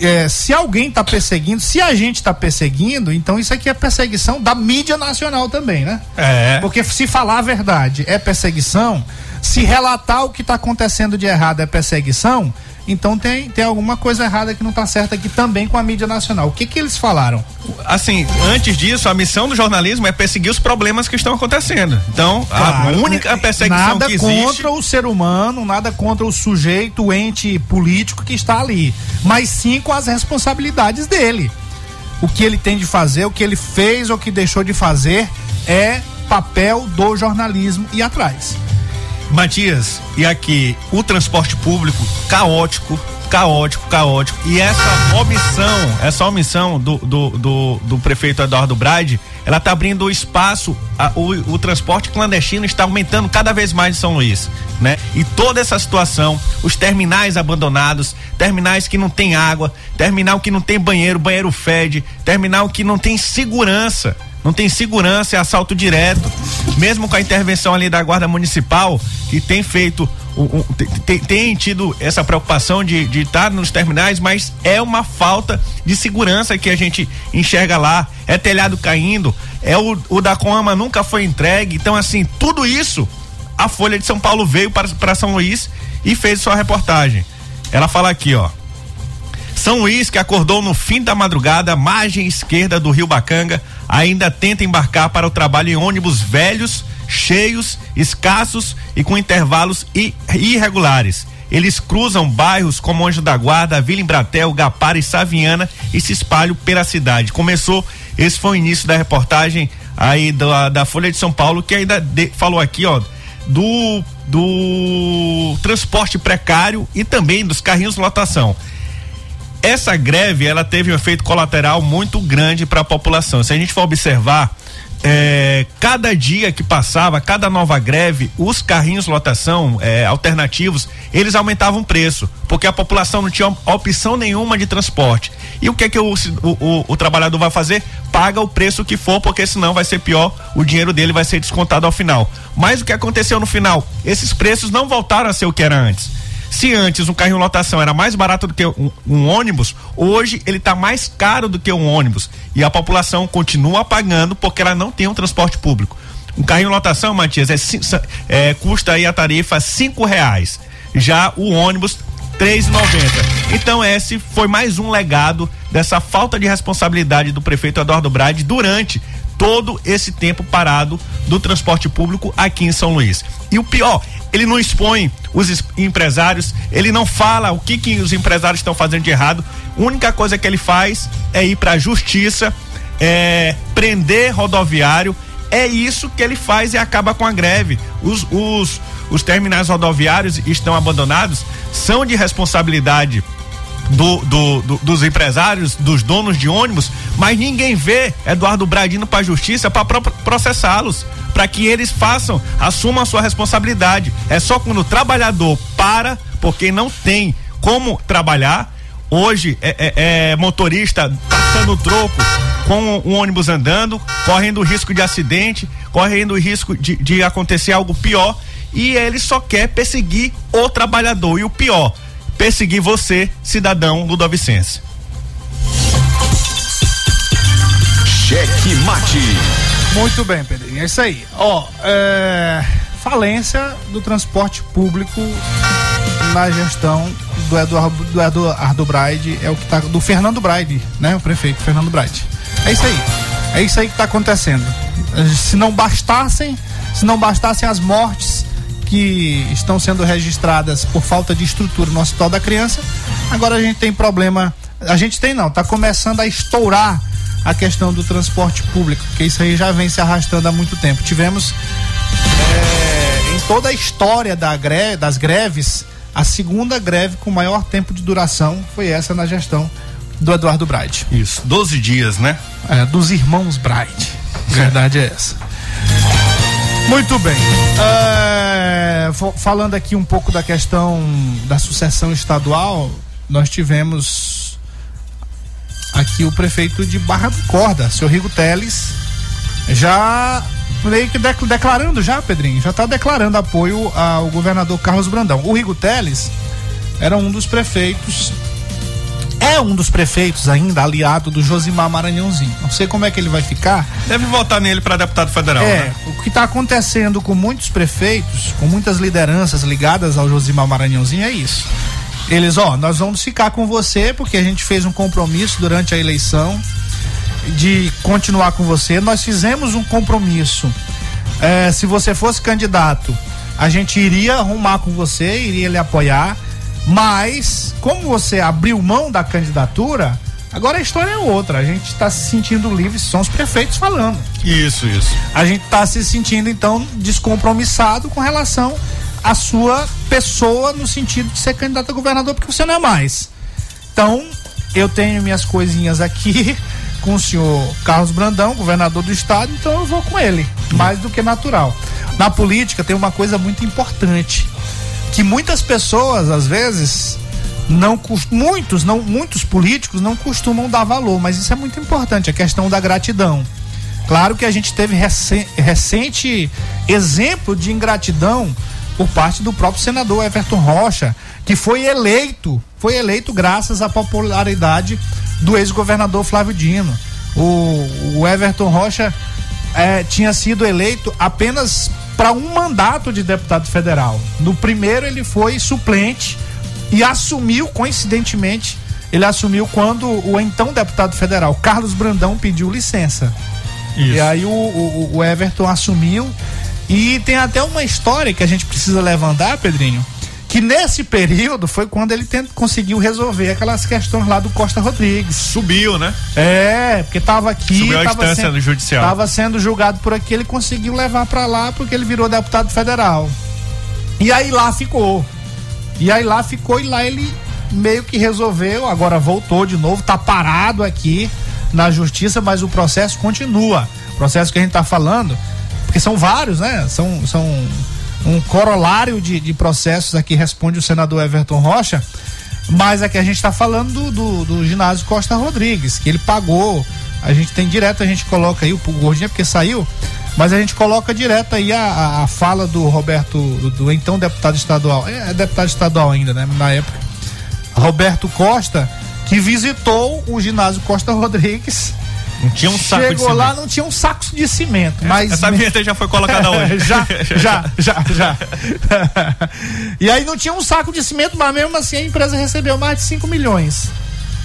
é, se alguém está perseguindo, se a gente está perseguindo, então isso aqui é perseguição da mídia nacional também, né? É. Porque se falar a verdade é perseguição, se relatar o que está acontecendo de errado é perseguição, então tem, tem alguma coisa errada que não está certa aqui também com a mídia nacional. O que que eles falaram? Assim, antes disso, a missão do jornalismo é perseguir os problemas que estão acontecendo. Então, a Claro, única perseguição nada que existe. contra o ser humano, nada contra o sujeito, o ente político que está ali, mas sim com as responsabilidades dele. O que ele tem de fazer, o que ele fez ou que deixou de fazer é papel do jornalismo e atrás. Matias, e aqui o transporte público caótico, caótico, caótico. E essa omissão, essa omissão do, do, do, do prefeito Eduardo Brade, ela está abrindo espaço, a- o, o transporte clandestino está aumentando cada vez mais em São Luís, né? E toda essa situação, os terminais abandonados, terminais que não tem água, terminal que não tem banheiro, banheiro fede, terminal que não tem segurança. Não tem segurança, é assalto direto. Mesmo com a intervenção ali da Guarda Municipal, que tem feito, o- o- tem, tem- tido essa preocupação de estar nos terminais, mas é uma falta de segurança que a gente enxerga lá. É telhado caindo, é o, o da Coama nunca foi entregue. Então, assim, tudo isso, a Folha de São Paulo veio para, para São Luís e fez sua reportagem. Ela fala aqui, ó. São Luís, que acordou no fim da madrugada, margem esquerda do Rio Bacanga, ainda tenta embarcar para o trabalho em ônibus velhos, cheios, escassos e com intervalos irregulares. Eles cruzam bairros como Anjo da Guarda, Vila Embratel, Gapara e Saviana e se espalham pela cidade. Começou, esse foi o início da reportagem aí da, da Folha de São Paulo, que ainda de- falou aqui, ó, do, do transporte precário e também dos carrinhos lotação essa greve ela teve um efeito colateral muito grande para a população. Se a gente for observar, é, cada dia que passava, cada nova greve, os carrinhos lotação é, alternativos, eles aumentavam o preço, porque a população não tinha opção nenhuma de transporte. E o que é que o, o, o, trabalhador vai fazer? Paga o preço que for, porque senão vai ser pior, o dinheiro dele vai ser descontado ao final. Mas o que aconteceu no final? Esses preços não voltaram a ser o que era antes. Se antes um carrinho lotação era mais barato do que um, um ônibus, hoje ele está mais caro do que um ônibus. E a população continua pagando porque ela não tem um transporte público. Um carrinho lotação, Matias, é, é, custa aí a tarifa cinco reais. Já o ônibus 3,90. Então esse foi mais um legado dessa falta de responsabilidade do prefeito Eduardo Brade durante todo esse tempo parado do transporte público aqui em São Luís. E o pior, ele não expõe os empresários, ele não fala o que, que os empresários estão fazendo de errado. A única coisa que ele faz é ir para a justiça, é, prender rodoviário. É isso que ele faz e acaba com a greve. Os, os, os terminais rodoviários estão abandonados, são de responsabilidade do, do, do, dos empresários, dos donos de ônibus, mas ninguém vê Eduardo Bradino para a justiça para processá-los, para que eles façam, assumam a sua responsabilidade. É só quando o trabalhador para, porque não tem como trabalhar. Hoje é, é, é motorista passando troco com o ônibus andando, correndo o risco de acidente, correndo o risco de, de acontecer algo pior. E ele só quer perseguir o trabalhador. E o pior, perseguir você, cidadão ludovicense. Cheque mate. Muito bem, Pedrinho. É isso aí. Ó, é, falência do transporte público na gestão do Eduardo, do Eduardo Braide, é o que tá do Fernando Braide, né? O prefeito Fernando Braide. É isso aí. É isso aí que está acontecendo. Se não bastassem, se não bastassem as mortes que estão sendo registradas por falta de estrutura no Hospital da Criança. Agora a gente tem problema, a gente tem não, está começando a estourar a questão do transporte público, porque isso aí já vem se arrastando há muito tempo. Tivemos é, em toda a história da greve, das greves, a segunda greve com maior tempo de duração foi essa na gestão do Eduardo Braide. Isso, 12 dias, né? É, dos irmãos Braide. Verdade é essa. Muito bem. É, falando aqui um pouco da questão da sucessão estadual, nós tivemos aqui o prefeito de Barra do Corda, seu Rigo Teles, já meio que declarando já, Pedrinho, já está declarando apoio ao governador Carlos Brandão. O Rigo Teles era um dos prefeitos é um dos prefeitos ainda aliado do Josimar Maranhãozinho. Não sei como é que ele vai ficar. Deve votar nele para deputado federal. É, né? o que está acontecendo com muitos prefeitos, com muitas lideranças ligadas ao Josimar Maranhãozinho é isso. Eles, ó, nós vamos ficar com você porque a gente fez um compromisso durante a eleição de continuar com você. Nós fizemos um compromisso. É, se você fosse candidato, a gente iria arrumar com você, iria lhe apoiar mas, como você abriu mão da candidatura, agora a história é outra. A gente está se sentindo livre, são os prefeitos falando. Isso, isso. A gente está se sentindo, então, descompromissado com relação à sua pessoa, no sentido de ser candidato a governador, porque você não é mais. Então, eu tenho minhas coisinhas aqui *laughs* com o senhor Carlos Brandão, governador do estado, então eu vou com ele, mais do que natural. Na política tem uma coisa muito importante que muitas pessoas às vezes não muitos não muitos políticos não costumam dar valor, mas isso é muito importante, a questão da gratidão. Claro que a gente teve recente, exemplo de ingratidão por parte do próprio senador Everton Rocha, que foi eleito, foi eleito graças à popularidade do ex-governador Flávio Dino. O, o Everton Rocha é, tinha sido eleito apenas para um mandato de deputado federal. No primeiro ele foi suplente e assumiu, coincidentemente, ele assumiu quando o então deputado federal Carlos Brandão pediu licença. Isso. E aí o, o, o Everton assumiu e tem até uma história que a gente precisa levantar, Pedrinho, que nesse período foi quando ele tent, conseguiu resolver aquelas questões lá do Costa Rodrigues. Subiu, né? É, porque tava aqui. Subiu a tava instância sendo, do judicial. Tava sendo julgado por aqui, ele conseguiu levar para lá porque ele virou deputado federal. E aí lá ficou. E aí lá ficou e lá ele meio que resolveu, agora voltou de novo, tá parado aqui na justiça, mas o processo continua. processo que a gente está falando, porque são vários, né? São, são um corolário de, de processos aqui, responde o senador Everton Rocha, mas aqui a gente está falando do, do, do, ginásio Costa Rodrigues, que ele pagou. A gente tem direto, a gente coloca aí o Gordinha, porque saiu, mas a gente coloca direto aí a, a, a fala do Roberto, do, do, então deputado estadual, é, é deputado estadual ainda, né? Na época, Roberto Costa, que visitou o ginásio Costa Rodrigues não tinha um saco Chegou lá, não tinha um saco de cimento. Mas Essa vinheta já foi colocada *laughs* hoje. *laughs* já, já, já, já. *laughs* e aí não tinha um saco de cimento, mas mesmo assim a empresa recebeu mais de 5 milhões.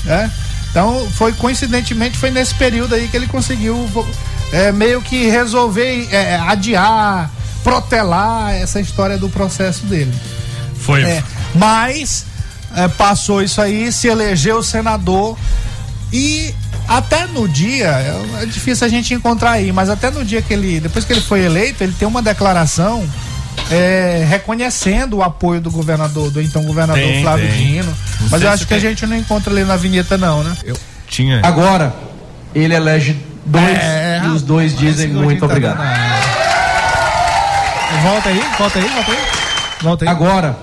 Né? Então foi coincidentemente foi nesse período aí que ele conseguiu é, meio que resolver é, adiar, protelar essa história do processo dele. Foi. É, mas é, passou isso aí, se elegeu senador e até no dia, é, é difícil a gente encontrar aí, mas até no dia que ele, depois que ele foi eleito, ele tem uma declaração é, reconhecendo o apoio do governador, do então governador tem, Flávio tem. Dino. Mas eu acho que tem. a gente não encontra ali na vinheta, não, né? Eu tinha. Agora, ele elege dois é, e os dois dizem muito tá obrigado. Volta aí, volta aí, volta aí. Volta aí. Agora,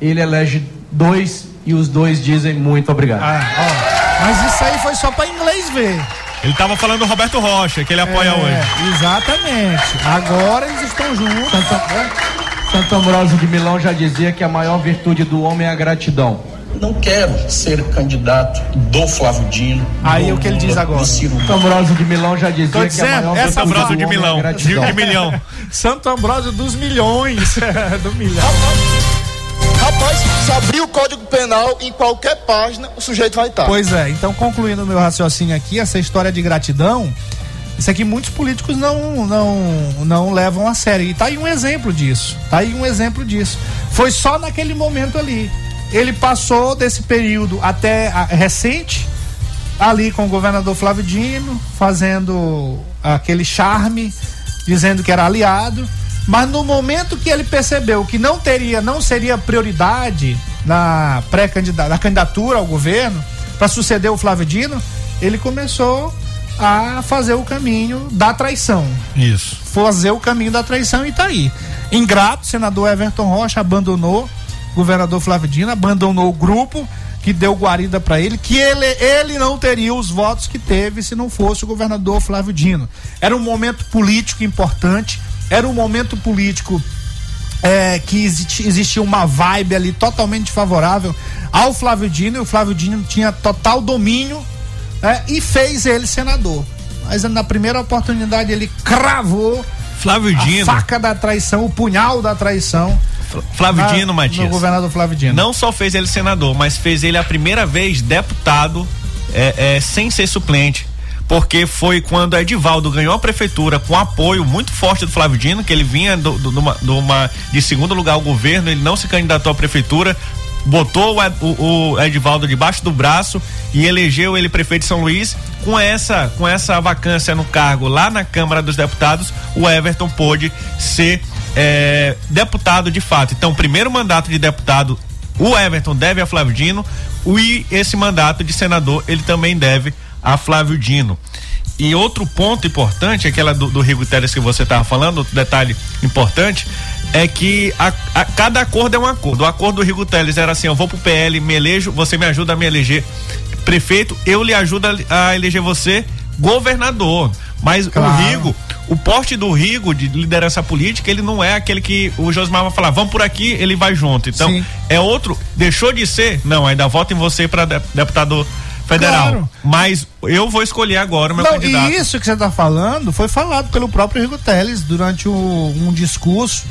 ele elege dois e os dois dizem muito obrigado. Ah, ó. Mas isso aí foi só para inglês ver. Ele estava falando do Roberto Rocha, que ele apoia é, hoje. Exatamente. Agora eles estão juntos. Santo, né? Santo Ambrósio de Milão já dizia que a maior virtude do homem é a gratidão. Não quero ser candidato do Flávio Dino. Aí o que ele diz agora. Santo Ambrósio de Milão já dizia dizendo, que a maior Santo Ambrósio de Milão. É de, de milhão. Santo Ambrósio dos milhões. *laughs* do milhão. Rapaz, se abrir o Código Penal em qualquer página, o sujeito vai estar. Pois é, então concluindo meu raciocínio aqui, essa história de gratidão, isso aqui muitos políticos não, não, não levam a sério. E tá aí um exemplo disso. Tá aí um exemplo disso. Foi só naquele momento ali. Ele passou desse período até a, recente, ali com o governador Flávio Dino, fazendo aquele charme, dizendo que era aliado mas no momento que ele percebeu que não teria, não seria prioridade na pré-candidatura, na candidatura ao governo para suceder o Flávio Dino, ele começou a fazer o caminho da traição. Isso. Fazer o caminho da traição e tá aí. Ingrato, senador Everton Rocha abandonou o governador Flávio Dino, abandonou o grupo que deu guarida para ele, que ele, ele não teria os votos que teve se não fosse o governador Flávio Dino. Era um momento político importante era um momento político é, que existia uma vibe ali totalmente favorável ao Flávio Dino, e o Flávio Dino tinha total domínio né, e fez ele senador. Mas na primeira oportunidade ele cravou Flávio Dino. a faca da traição, o punhal da traição. Flávio Dino, Matias. No governador Flávio Dino. Não só fez ele senador, mas fez ele a primeira vez deputado é, é, sem ser suplente porque foi quando Edivaldo ganhou a prefeitura com apoio muito forte do Flávio Dino, que ele vinha do, do, uma, do uma, de segundo lugar ao governo, ele não se candidatou à prefeitura, botou o, o, o Edivaldo debaixo do braço e elegeu ele prefeito de São Luís. Com essa, com essa vacância no cargo lá na Câmara dos Deputados, o Everton pôde ser é, deputado de fato. Então, primeiro mandato de deputado, o Everton deve a Flávio Dino, e esse mandato de senador ele também deve a Flávio Dino. E outro ponto importante, aquela do, do Rigo Teles que você estava falando, outro detalhe importante, é que a, a, cada acordo é um acordo. O acordo do Rigo Teles era assim: eu vou pro PL, me elejo, você me ajuda a me eleger prefeito, eu lhe ajudo a, a eleger você governador. Mas claro. o Rigo, o porte do Rigo de liderança política, ele não é aquele que o Josmar vai falar, vamos por aqui, ele vai junto. Então, Sim. é outro, deixou de ser, não, ainda voto em você para deputado federal. Claro. Mas eu vou escolher agora o meu Não, candidato. E isso que você está falando foi falado pelo próprio Rigo Teles durante o, um discurso.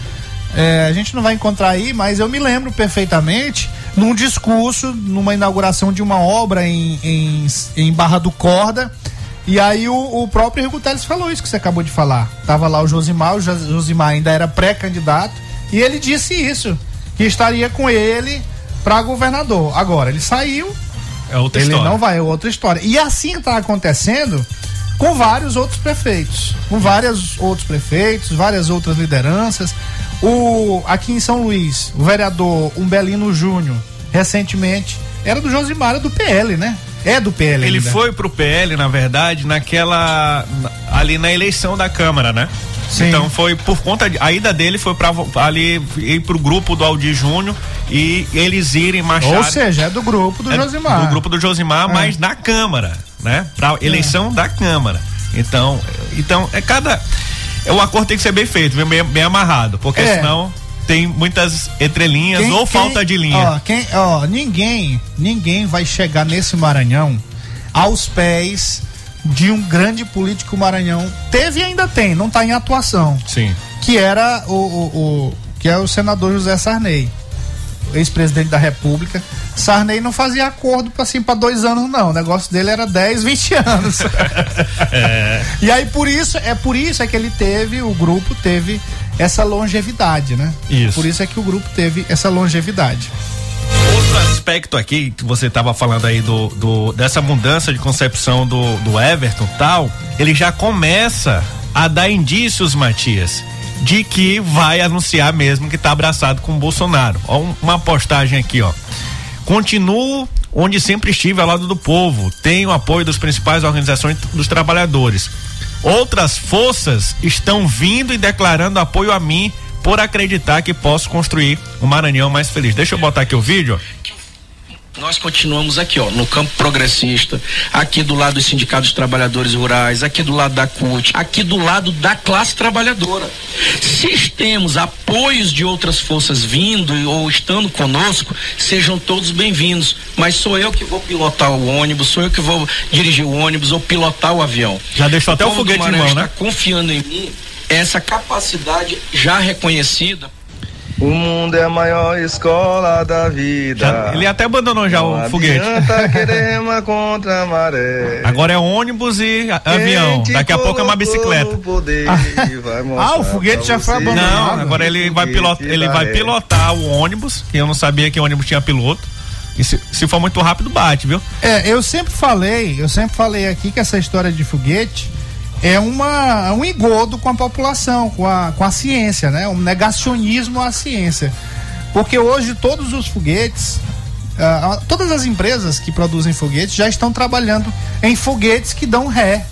É, a gente não vai encontrar aí, mas eu me lembro perfeitamente num discurso, numa inauguração de uma obra em, em, em Barra do Corda. E aí o, o próprio Rigo Teles falou isso que você acabou de falar. Tava lá o Josimar, o Josimar ainda era pré-candidato, e ele disse isso, que estaria com ele para governador. Agora, ele saiu, é outra ele história. não vai, é outra história. E assim está acontecendo com vários outros prefeitos, com vários outros prefeitos, várias outras lideranças. O aqui em São Luís, o vereador Umbelino Júnior, recentemente, era do Josimar, do PL, né? É do PL. Ele ainda. foi pro PL, na verdade, naquela. ali na eleição da Câmara, né? Sim. Então foi por conta de, a ida dele foi para ali ir pro grupo do Aldir Júnior e eles irem marchar. Ou seja, é do grupo do é Josimar. Do grupo do Josimar, É. mas na Câmara, né? Pra eleição da Câmara. Então, então é cada é, o acordo tem que ser bem feito, bem, bem amarrado, porque É. senão tem muitas entrelinhas Quem- ou quem- falta de linha. Ó, quem, ó, ninguém, ninguém vai chegar nesse Maranhão aos pés de um grande político Maranhão. Teve e ainda tem, não está em atuação. Sim. Que era o, o, o- que é o senador José Sarney, ex-presidente da República. Sarney não fazia acordo assim para dois anos não. O negócio dele era 10, 20 *laughs* anos. É. E aí por isso, é por isso é que ele teve, o grupo teve essa longevidade, né? Isso. Por isso é que o grupo teve essa longevidade. Outro aspecto aqui que você estava falando aí do, do- dessa mudança de concepção do, do Everton tal, ele já começa a dar indícios, Matias, de que vai anunciar mesmo que está abraçado com o Bolsonaro. Ó, um- uma postagem aqui, ó. Continuo onde sempre estive ao lado do povo. Tenho apoio das principais organizações dos trabalhadores. Outras forças estão vindo e declarando apoio a mim por acreditar que posso construir um Maranhão mais feliz. Deixa eu botar aqui o vídeo. Nós continuamos aqui, ó, no campo progressista, aqui do lado dos sindicatos de trabalhadores rurais, aqui do lado da CUT, aqui do lado da classe trabalhadora. Se temos apoios de outras forças vindo ou estando conosco, sejam todos bem-vindos. Mas sou eu que vou pilotar o ônibus, sou eu que vou dirigir o ônibus ou pilotar o avião. Já deixou até o do foguete Maranhão mão, né? está confiando em mim, essa capacidade já reconhecida. O mundo é a maior escola da vida. Já- ele até abandonou já Não o foguete. *laughs* contra a maré. Agora é ônibus e a- avião. Daqui a pouco é uma bicicleta. poder vai *laughs* mostrar Ah, o foguete já foi abandonado. Não, agora ele vai pilotar, ele vai pilotar o ônibus, que eu não sabia que o ônibus tinha piloto. E se, se for muito rápido, bate, viu? É, eu sempre falei, eu sempre falei aqui que essa história de foguete é uma, um engodo com a população, com a, com a ciência, né? Um negacionismo à ciência. Porque hoje todos os foguetes, ah, todas as empresas que produzem foguetes já estão trabalhando em foguetes que dão ré,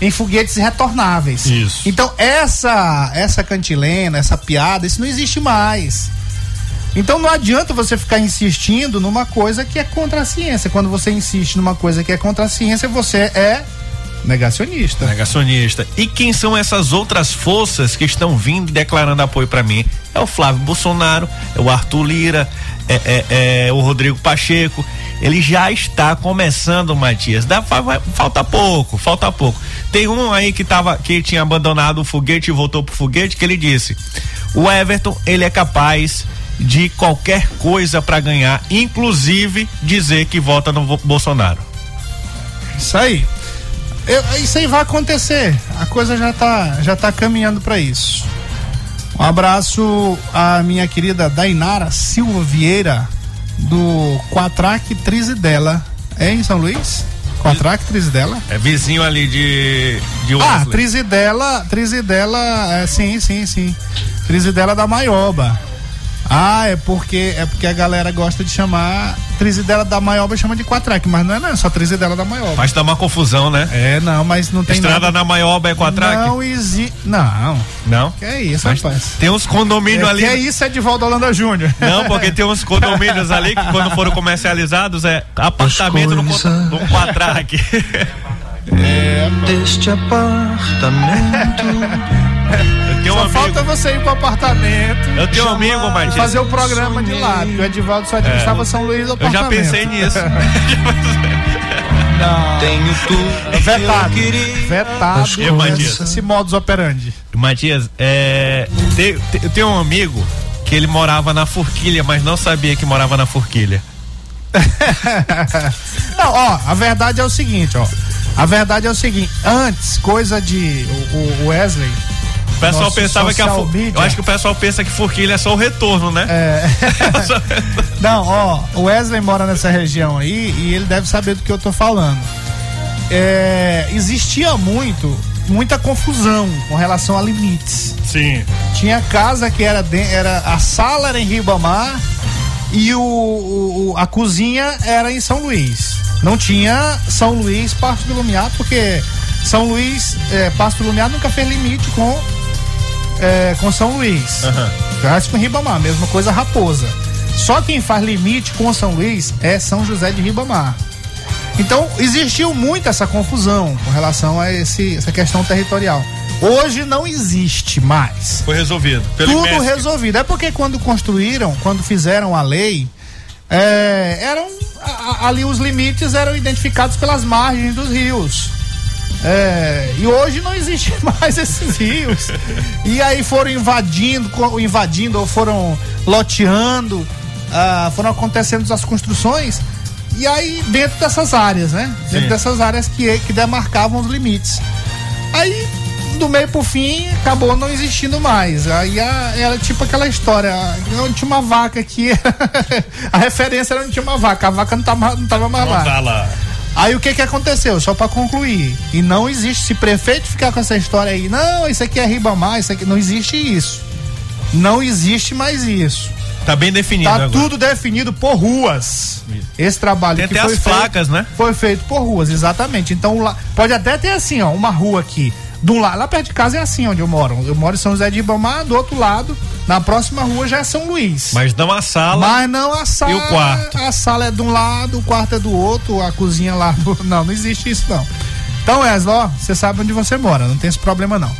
em foguetes retornáveis. Isso. Então essa essa cantilena, essa piada, isso não existe mais. Então não adianta você ficar insistindo numa coisa que é contra a ciência. Quando você insiste numa coisa que é contra a ciência, você é negacionista. Negacionista. E quem são essas outras forças que estão vindo declarando apoio pra mim? É o Flávio Bolsonaro, é o Arthur Lira, é, é- é o Rodrigo Pacheco. Ele já está começando, Matias. Dá, vai- falta pouco, falta pouco. Tem um aí que tava, que tinha abandonado o foguete e voltou pro foguete, que ele disse: o Everton, ele é capaz de qualquer coisa pra ganhar, inclusive dizer que vota no Bolsonaro. Isso aí. Eu- isso aí vai acontecer. A coisa já tá, já tá caminhando para isso. Um abraço à minha querida Dainara Silva Vieira, do Quatraque Trizidela. É em São Luís? Quatraque Trizidela? É vizinho ali de, de Ah. Trizidela, Trizidela, é, sim, sim, sim. Trizidela da Maioba. Ah, é porque é porque a galera gosta de chamar Trizidela da Maioba chama de Quatraque, mas não é, não, é só Trizidela da Maioba. Mas dá uma confusão, né? É, não, mas não tem Estrada nada. na Maioba é quatraque? Não existe. Não. Não? Que é isso, Mas rapaz. Tem uns condomínios É, ali. que é isso, Edivaldo Holanda Júnior. Não, porque tem uns condomínios ali que quando foram comercializados é apartamento no, no quatraque. *laughs* É, Deste apartamento. *laughs* Tenho um Só amigo. falta você ir pro apartamento. Eu tenho um amigo, e Matias. fazer o programa de lá, porque o Edivaldo só administrava São Luís do É. Eu já apartamento. pensei nisso. *laughs* Tenho tudo. Vetado. eu. Vetado. E, Matias? Esse modus operandi. Matias, é, eu tenho um amigo que ele morava na Forquilha, mas não sabia que morava na Forquilha. *laughs* Não, ó, a verdade é o seguinte, ó. A verdade é o seguinte, antes, coisa de o, o Wesley. O pessoal nosso pensava que a media- Eu acho que o pessoal pensa que Forquilha é só o retorno, né? É. *laughs* Não, ó, o Wesley mora nessa região aí e ele deve saber do que eu tô falando. É, existia muito, muita confusão com relação a limites. Sim. Tinha casa que era, de- era a sala era em Ribamar e o, o- a cozinha era em São Luís. Não tinha São Luís parte do Lumiar porque São Luís, é, Pasto Lumiar nunca fez limite com, é, com São Luís. Faz com Ribamar, mesma coisa Raposa. Só quem faz limite com São Luís é São José de Ribamar. Então, existiu muito essa confusão com relação a esse, essa questão territorial. Hoje não existe mais. Foi resolvido. Tudo IMESC. resolvido. É porque quando construíram, quando fizeram a lei, é, eram a- ali os limites eram identificados pelas margens dos rios. É, e hoje não existe *laughs* mais esses rios. E aí foram invadindo, invadindo ou foram loteando, ah, foram acontecendo as construções. E aí dentro dessas áreas, né? Dentro Sim. dessas áreas que, que demarcavam os limites. Aí do meio pro fim acabou não existindo mais. Aí a- era tipo aquela história, onde tinha uma vaca aqui. *laughs* a referência era onde tinha uma vaca, a vaca não tava, não tava mais Não lá. tá lá. Aí o que que aconteceu? Só pra concluir. E não existe, se prefeito ficar com essa história aí, não, isso aqui é Ribamar, isso aqui. Não existe isso. Não existe mais isso. Tá bem definido Tá agora. tudo definido por ruas. Esse trabalho Tem que até foi as feito, placas, né? Foi feito por ruas, exatamente. Então pode até ter assim, ó, uma rua aqui. Do lado, lá perto de casa é assim onde eu moro. Eu moro em São José de Ribamar, do outro lado, na próxima rua já é São Luís. Mas não a sala. Mas não a sala. E o quarto? A sala é de um lado, o quarto é do outro, a cozinha lá. do- *laughs* Não, não existe isso não. Então, Wesley, ó, você sabe onde você mora, não tem esse problema não.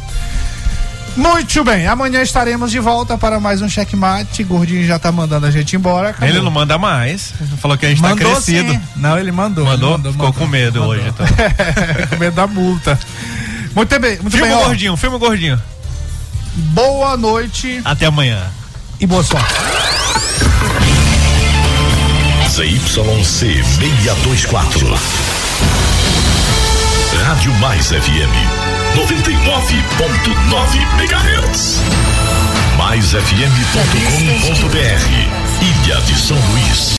Muito bem, amanhã estaremos de volta para mais um checkmate. Gordinho já tá mandando a gente embora. acabou. Ele não manda mais. Falou que a gente tá Mandou crescido. sim. Não, ele mandou. Mandou? ele Ficou com medo hoje, então. *laughs* com medo da multa. Muito bem, muito Filme bem. ó. gordinho, filme gordinho. Boa noite Até amanhã. e boa sorte. ZYC 624. Rádio Mais FM 99.9 MHz. Mais FM.com.br. Ilha de São Luís.